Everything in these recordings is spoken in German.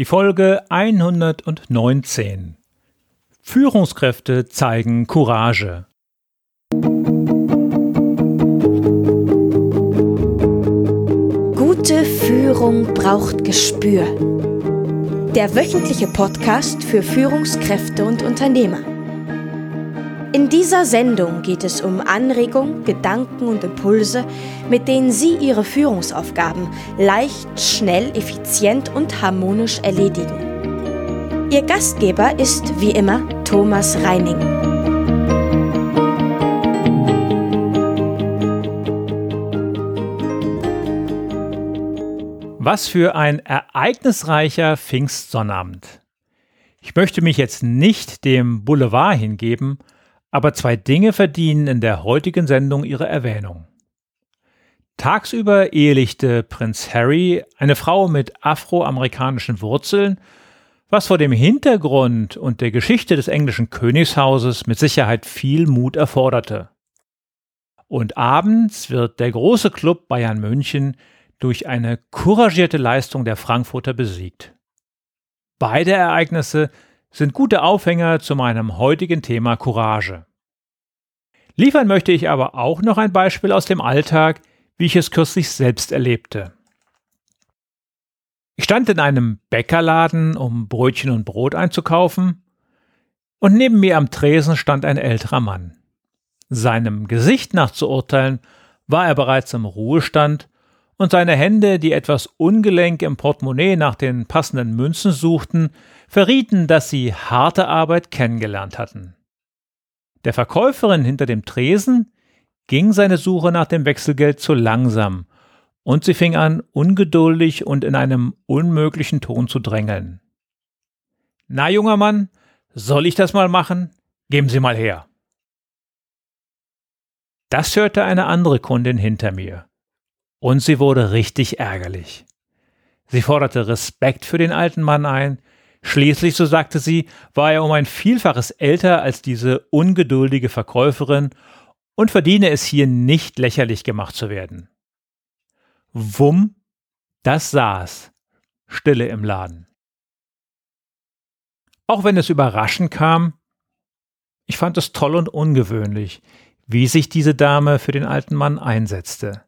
Die Folge 119. Führungskräfte zeigen Courage. Gute Führung braucht Gespür. Der wöchentliche Podcast für Führungskräfte und Unternehmer. In dieser Sendung geht es um Anregungen, Gedanken und Impulse, mit denen Sie Ihre Führungsaufgaben leicht, schnell, effizient und harmonisch erledigen. Ihr Gastgeber ist wie immer Thomas Reining. Was für ein ereignisreicher Pfingstsonnabend. Ich möchte mich jetzt nicht dem Boulevard hingeben, aber zwei Dinge verdienen in der heutigen Sendung ihre Erwähnung. Tagsüber ehelichte Prinz Harry eine Frau mit afroamerikanischen Wurzeln, was vor dem Hintergrund und der Geschichte des englischen Königshauses mit Sicherheit viel Mut erforderte. Und abends wird der große Club Bayern München durch eine couragierte Leistung der Frankfurter besiegt. Beide Ereignisse sind gute Aufhänger zu meinem heutigen Thema Courage. Liefern möchte ich aber auch noch ein Beispiel aus dem Alltag, wie ich es kürzlich selbst erlebte. Ich stand in einem Bäckerladen, um Brötchen und Brot einzukaufen, und neben mir am Tresen stand ein älterer Mann. Seinem Gesicht nach zu urteilen, war er bereits im Ruhestand und seine Hände, die etwas ungelenk im Portemonnaie nach den passenden Münzen suchten, verrieten, dass sie harte Arbeit kennengelernt hatten. Der Verkäuferin hinter dem Tresen ging seine Suche nach dem Wechselgeld zu langsam, und sie fing an, ungeduldig und in einem unmöglichen Ton zu drängeln. Na, junger Mann, soll ich das mal machen? Geben Sie mal her. Das hörte eine andere Kundin hinter mir. Und sie wurde richtig ärgerlich. Sie forderte Respekt für den alten Mann ein, schließlich, so sagte sie, war er um ein Vielfaches älter als diese ungeduldige Verkäuferin und verdiene es hier nicht lächerlich gemacht zu werden. Wumm, das saß, Stille im Laden. Auch wenn es überraschend kam, ich fand es toll und ungewöhnlich, wie sich diese Dame für den alten Mann einsetzte.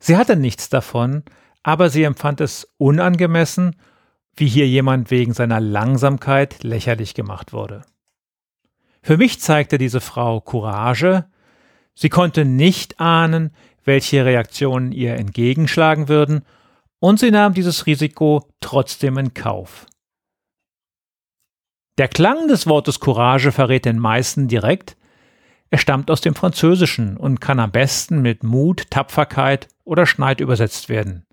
Sie hatte nichts davon, aber sie empfand es unangemessen, wie hier jemand wegen seiner Langsamkeit lächerlich gemacht wurde. Für mich zeigte diese Frau Courage, sie konnte nicht ahnen, welche Reaktionen ihr entgegenschlagen würden, und sie nahm dieses Risiko trotzdem in Kauf. Der Klang des Wortes Courage verrät den meisten direkt, er stammt aus dem Französischen und kann am besten mit Mut, Tapferkeit oder Schneid übersetzt werden.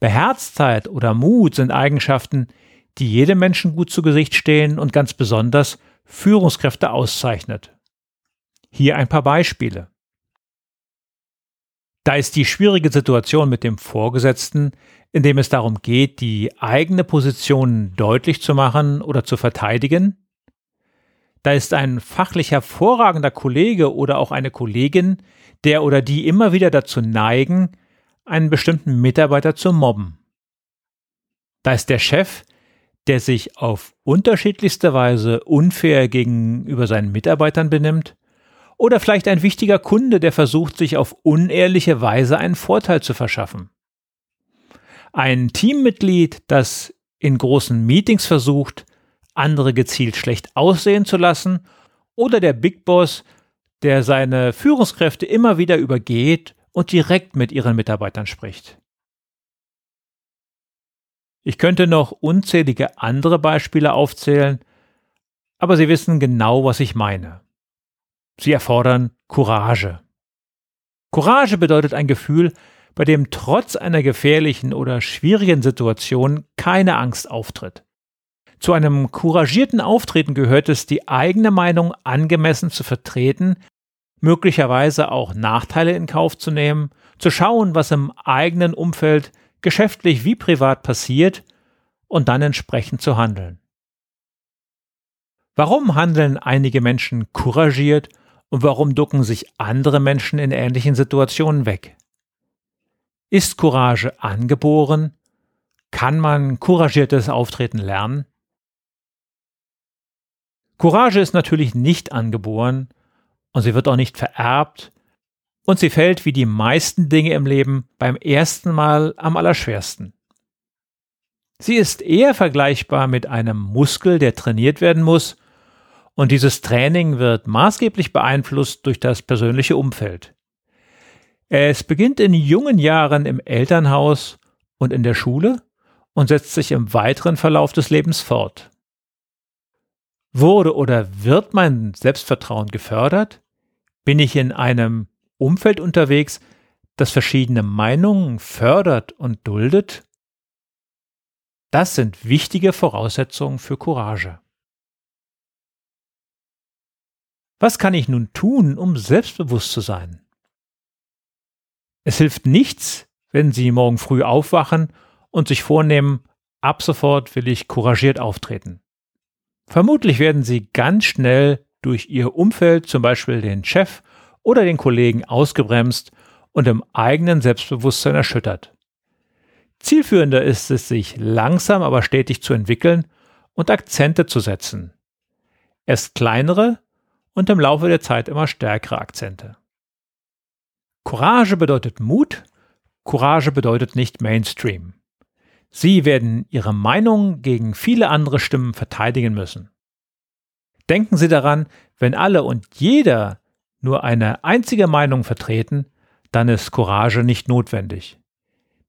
Beherztheit oder Mut sind Eigenschaften, die jedem Menschen gut zu Gesicht stehen und ganz besonders Führungskräfte auszeichnet. Hier ein paar Beispiele. Da ist die schwierige Situation mit dem Vorgesetzten, in dem es darum geht, die eigene Position deutlich zu machen oder zu verteidigen, da ist ein fachlich hervorragender Kollege oder auch eine Kollegin, der oder die immer wieder dazu neigen, einen bestimmten Mitarbeiter zu mobben. Da ist der Chef, der sich auf unterschiedlichste Weise unfair gegenüber seinen Mitarbeitern benimmt, oder vielleicht ein wichtiger Kunde, der versucht, sich auf unehrliche Weise einen Vorteil zu verschaffen. Ein Teammitglied, das in großen Meetings versucht, andere gezielt schlecht aussehen zu lassen, oder der Big Boss, der seine Führungskräfte immer wieder übergeht und direkt mit ihren Mitarbeitern spricht. Ich könnte noch unzählige andere Beispiele aufzählen, aber Sie wissen genau, was ich meine. Sie erfordern Courage. Courage bedeutet ein Gefühl, bei dem trotz einer gefährlichen oder schwierigen Situation keine Angst auftritt. Zu einem couragierten Auftreten gehört es, die eigene Meinung angemessen zu vertreten, möglicherweise auch Nachteile in Kauf zu nehmen, zu schauen, was im eigenen Umfeld geschäftlich wie privat passiert und dann entsprechend zu handeln. Warum handeln einige Menschen couragiert und warum ducken sich andere Menschen in ähnlichen Situationen weg? Ist Courage angeboren Kann man couragiertes Auftreten lernen? Courage ist natürlich nicht angeboren und sie wird auch nicht vererbt und sie fällt wie die meisten Dinge im Leben beim ersten Mal am allerschwersten. Sie ist eher vergleichbar mit einem Muskel, der trainiert werden muss, und dieses Training wird maßgeblich beeinflusst durch das persönliche Umfeld. Es beginnt in jungen Jahren im Elternhaus und in der Schule und setzt sich im weiteren Verlauf des Lebens fort. Wurde oder wird mein Selbstvertrauen gefördert? Bin ich in einem Umfeld unterwegs, das verschiedene Meinungen fördert und duldet? Das sind wichtige Voraussetzungen für Courage. Was kann ich nun tun, um selbstbewusst zu sein? Es hilft nichts, wenn Sie morgen früh aufwachen und sich vornehmen, ab sofort will ich couragiert auftreten. Vermutlich werden Sie ganz schnell durch Ihr Umfeld, zum Beispiel den Chef oder den Kollegen, ausgebremst und im eigenen Selbstbewusstsein erschüttert. Zielführender ist es, sich langsam aber stetig zu entwickeln und Akzente zu setzen. Erst kleinere und im Laufe der Zeit immer stärkere Akzente. Courage bedeutet Mut, Courage bedeutet nicht Mainstream. Sie werden Ihre Meinung gegen viele andere Stimmen verteidigen müssen. Denken Sie daran, wenn alle und jeder nur eine einzige Meinung vertreten, dann ist Courage nicht notwendig.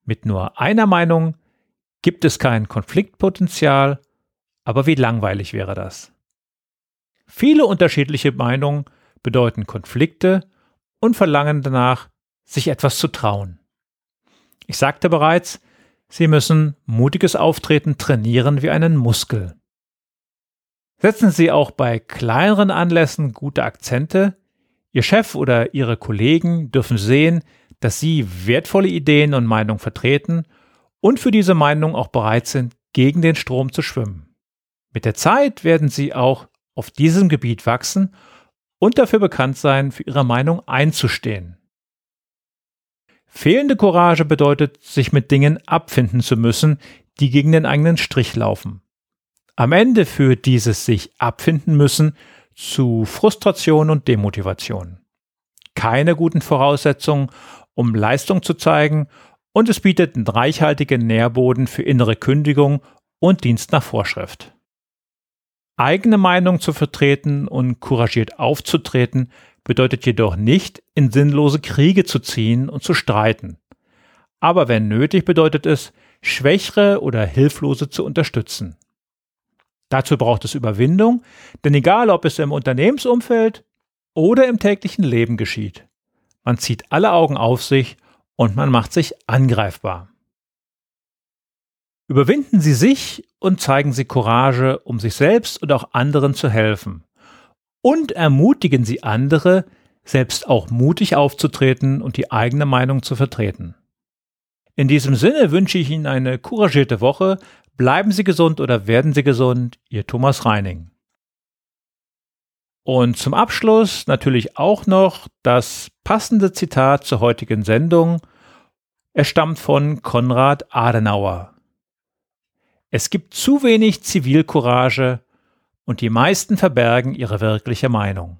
Mit nur einer Meinung gibt es kein Konfliktpotenzial, aber wie langweilig wäre das? Viele unterschiedliche Meinungen bedeuten Konflikte und verlangen danach, sich etwas zu trauen. Ich sagte bereits, Sie müssen mutiges Auftreten trainieren wie einen Muskel. Setzen Sie auch bei kleineren Anlässen gute Akzente. Ihr Chef oder Ihre Kollegen dürfen sehen, dass sie wertvolle Ideen und Meinungen vertreten und für diese Meinung auch bereit sind, gegen den Strom zu schwimmen. Mit der Zeit werden sie auch auf diesem Gebiet wachsen und dafür bekannt sein, für ihre Meinung einzustehen. Fehlende Courage bedeutet, sich mit Dingen abfinden zu müssen, die gegen den eigenen Strich laufen. Am Ende führt dieses sich abfinden müssen zu Frustration und Demotivation. Keine guten Voraussetzungen, um Leistung zu zeigen und es bietet einen reichhaltigen Nährboden für innere Kündigung und Dienst nach Vorschrift. Eigene Meinung zu vertreten und couragiert aufzutreten bedeutet jedoch nicht, in sinnlose Kriege zu ziehen und zu streiten. Aber wenn nötig bedeutet es, Schwächere oder Hilflose zu unterstützen. Dazu braucht es Überwindung, denn egal ob es im Unternehmensumfeld oder im täglichen Leben geschieht, man zieht alle Augen auf sich und man macht sich angreifbar. Überwinden Sie sich und zeigen Sie Courage, um sich selbst und auch anderen zu helfen. Und ermutigen Sie andere, selbst auch mutig aufzutreten und die eigene Meinung zu vertreten. In diesem Sinne wünsche ich Ihnen eine couragierte Woche. Bleiben Sie gesund oder werden Sie gesund. Ihr Thomas Reining. Und zum Abschluss natürlich auch noch das passende Zitat zur heutigen Sendung. Es stammt von Konrad Adenauer. Es gibt zu wenig Zivilcourage und die meisten verbergen ihre wirkliche Meinung.